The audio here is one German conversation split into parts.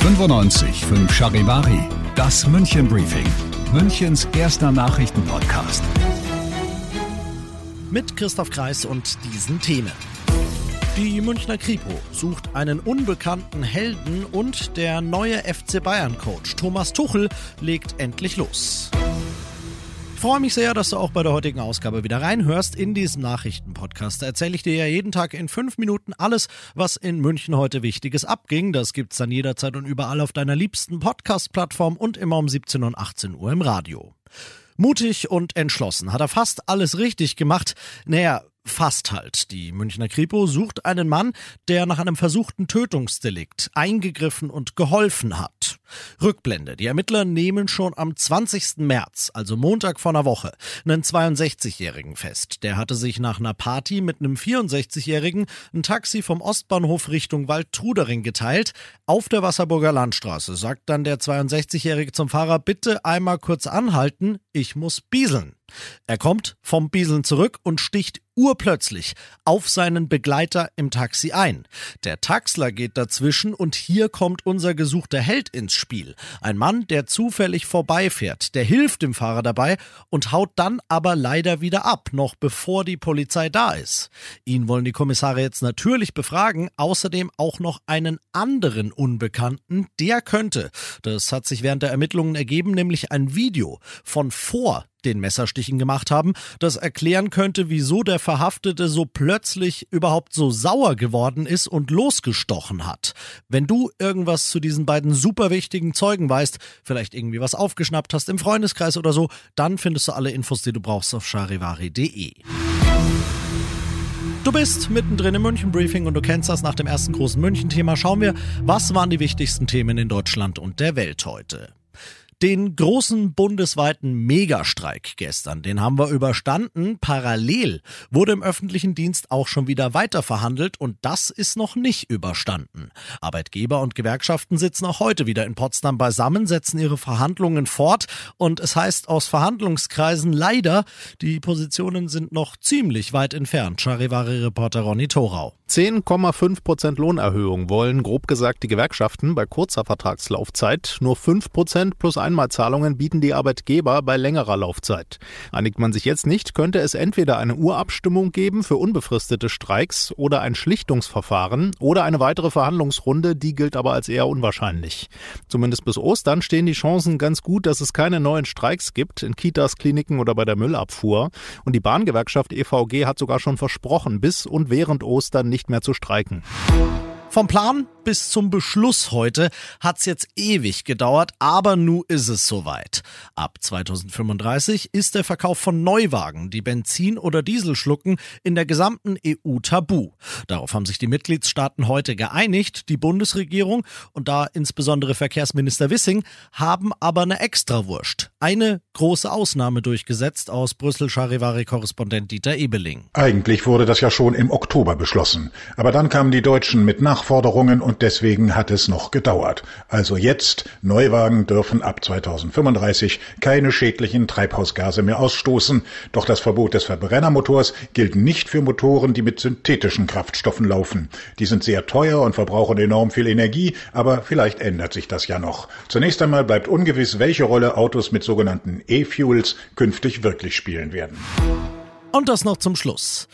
95 Charivari, das München Briefing, Münchens erster Nachrichtenpodcast. Mit Christoph Kreis und diesen Themen. Die Münchner Kripo sucht einen unbekannten Helden und der neue FC Bayern Coach Thomas Tuchel legt endlich los. Freue mich sehr, dass du auch bei der heutigen Ausgabe wieder reinhörst. In diesem Nachrichtenpodcast Da erzähle ich dir ja jeden Tag in fünf Minuten alles, was in München heute Wichtiges abging. Das gibt's dann jederzeit und überall auf deiner liebsten Podcast-Plattform und immer um 17 und 18 Uhr im Radio. Mutig und entschlossen hat er fast alles richtig gemacht. Naja, Fast halt. Die Münchner Kripo sucht einen Mann, der nach einem versuchten Tötungsdelikt eingegriffen und geholfen hat. Rückblende. Die Ermittler nehmen schon am 20. März, also Montag vor einer Woche, einen 62-Jährigen fest. Der hatte sich nach einer Party mit einem 64-Jährigen ein Taxi vom Ostbahnhof Richtung Waldtrudering geteilt. Auf der Wasserburger Landstraße sagt dann der 62-Jährige zum Fahrer, bitte einmal kurz anhalten, ich muss bieseln. Er kommt vom Bieseln zurück und sticht urplötzlich auf seinen Begleiter im Taxi ein. Der Taxler geht dazwischen und hier kommt unser gesuchter Held ins Spiel. Ein Mann, der zufällig vorbeifährt, der hilft dem Fahrer dabei und haut dann aber leider wieder ab, noch bevor die Polizei da ist. Ihn wollen die Kommissare jetzt natürlich befragen, außerdem auch noch einen anderen Unbekannten, der könnte, das hat sich während der Ermittlungen ergeben, nämlich ein Video von vor den Messerstichen gemacht haben, das erklären könnte, wieso der Verhaftete so plötzlich überhaupt so sauer geworden ist und losgestochen hat. Wenn du irgendwas zu diesen beiden super wichtigen Zeugen weißt, vielleicht irgendwie was aufgeschnappt hast im Freundeskreis oder so, dann findest du alle Infos, die du brauchst auf charivari.de. Du bist mittendrin im München Briefing und du kennst das nach dem ersten großen München-Thema. Schauen wir, was waren die wichtigsten Themen in Deutschland und der Welt heute. Den großen bundesweiten Megastreik gestern, den haben wir überstanden. Parallel wurde im öffentlichen Dienst auch schon wieder weiter verhandelt und das ist noch nicht überstanden. Arbeitgeber und Gewerkschaften sitzen auch heute wieder in Potsdam beisammen, setzen ihre Verhandlungen fort und es heißt aus Verhandlungskreisen leider, die Positionen sind noch ziemlich weit entfernt. Charivari-Reporter Ronny Thorau. 10,5 Prozent Lohnerhöhung wollen grob gesagt die Gewerkschaften bei kurzer Vertragslaufzeit. Nur 5 Prozent plus ein Einmalzahlungen bieten die Arbeitgeber bei längerer Laufzeit. Einigt man sich jetzt nicht, könnte es entweder eine Urabstimmung geben für unbefristete Streiks oder ein Schlichtungsverfahren oder eine weitere Verhandlungsrunde, die gilt aber als eher unwahrscheinlich. Zumindest bis Ostern stehen die Chancen ganz gut, dass es keine neuen Streiks gibt in Kitas, Kliniken oder bei der Müllabfuhr. Und die Bahngewerkschaft EVG hat sogar schon versprochen, bis und während Ostern nicht mehr zu streiken. Vom Plan bis zum Beschluss heute hat's jetzt ewig gedauert, aber nu ist es soweit. Ab 2035 ist der Verkauf von Neuwagen, die Benzin oder Diesel schlucken, in der gesamten EU tabu. Darauf haben sich die Mitgliedstaaten heute geeinigt. Die Bundesregierung und da insbesondere Verkehrsminister Wissing haben aber eine Extrawurst. Eine große Ausnahme durchgesetzt aus Brüssel Charivari-Korrespondent Dieter Ebeling. Eigentlich wurde das ja schon im Oktober beschlossen. Aber dann kamen die Deutschen mit nach Nachforderungen und deswegen hat es noch gedauert. Also jetzt, Neuwagen dürfen ab 2035 keine schädlichen Treibhausgase mehr ausstoßen, doch das Verbot des Verbrennermotors gilt nicht für Motoren, die mit synthetischen Kraftstoffen laufen. Die sind sehr teuer und verbrauchen enorm viel Energie, aber vielleicht ändert sich das ja noch. Zunächst einmal bleibt ungewiss, welche Rolle Autos mit sogenannten E-Fuels künftig wirklich spielen werden. Und das noch zum Schluss.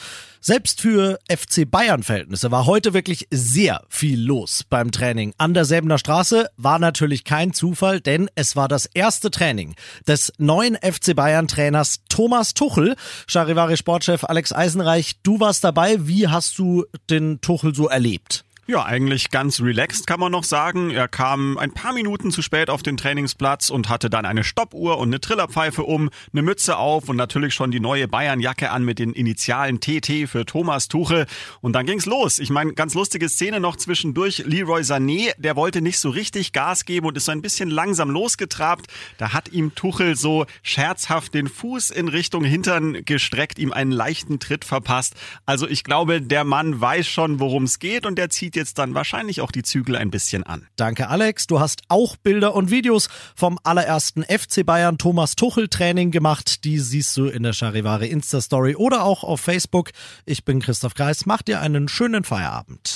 Selbst für FC Bayern-Verhältnisse war heute wirklich sehr viel los beim Training. An der Säbener Straße war natürlich kein Zufall, denn es war das erste Training des neuen FC Bayern-Trainers Thomas Tuchel. Charivari Sportchef Alex Eisenreich, du warst dabei. Wie hast du den Tuchel so erlebt? Ja, eigentlich ganz relaxed kann man noch sagen. Er kam ein paar Minuten zu spät auf den Trainingsplatz und hatte dann eine Stoppuhr und eine Trillerpfeife um, eine Mütze auf und natürlich schon die neue Bayern-Jacke an mit den Initialen TT für Thomas Tuchel. Und dann ging's los. Ich meine, ganz lustige Szene noch zwischendurch. Leroy Sané, der wollte nicht so richtig Gas geben und ist so ein bisschen langsam losgetrabt. Da hat ihm Tuchel so scherzhaft den Fuß in Richtung Hintern gestreckt, ihm einen leichten Tritt verpasst. Also ich glaube, der Mann weiß schon, worum es geht und der zieht jetzt dann wahrscheinlich auch die Zügel ein bisschen an. Danke, Alex. Du hast auch Bilder und Videos vom allerersten FC Bayern Thomas Tuchel Training gemacht. Die siehst du in der Charivari Insta-Story oder auch auf Facebook. Ich bin Christoph Kreis. Mach dir einen schönen Feierabend.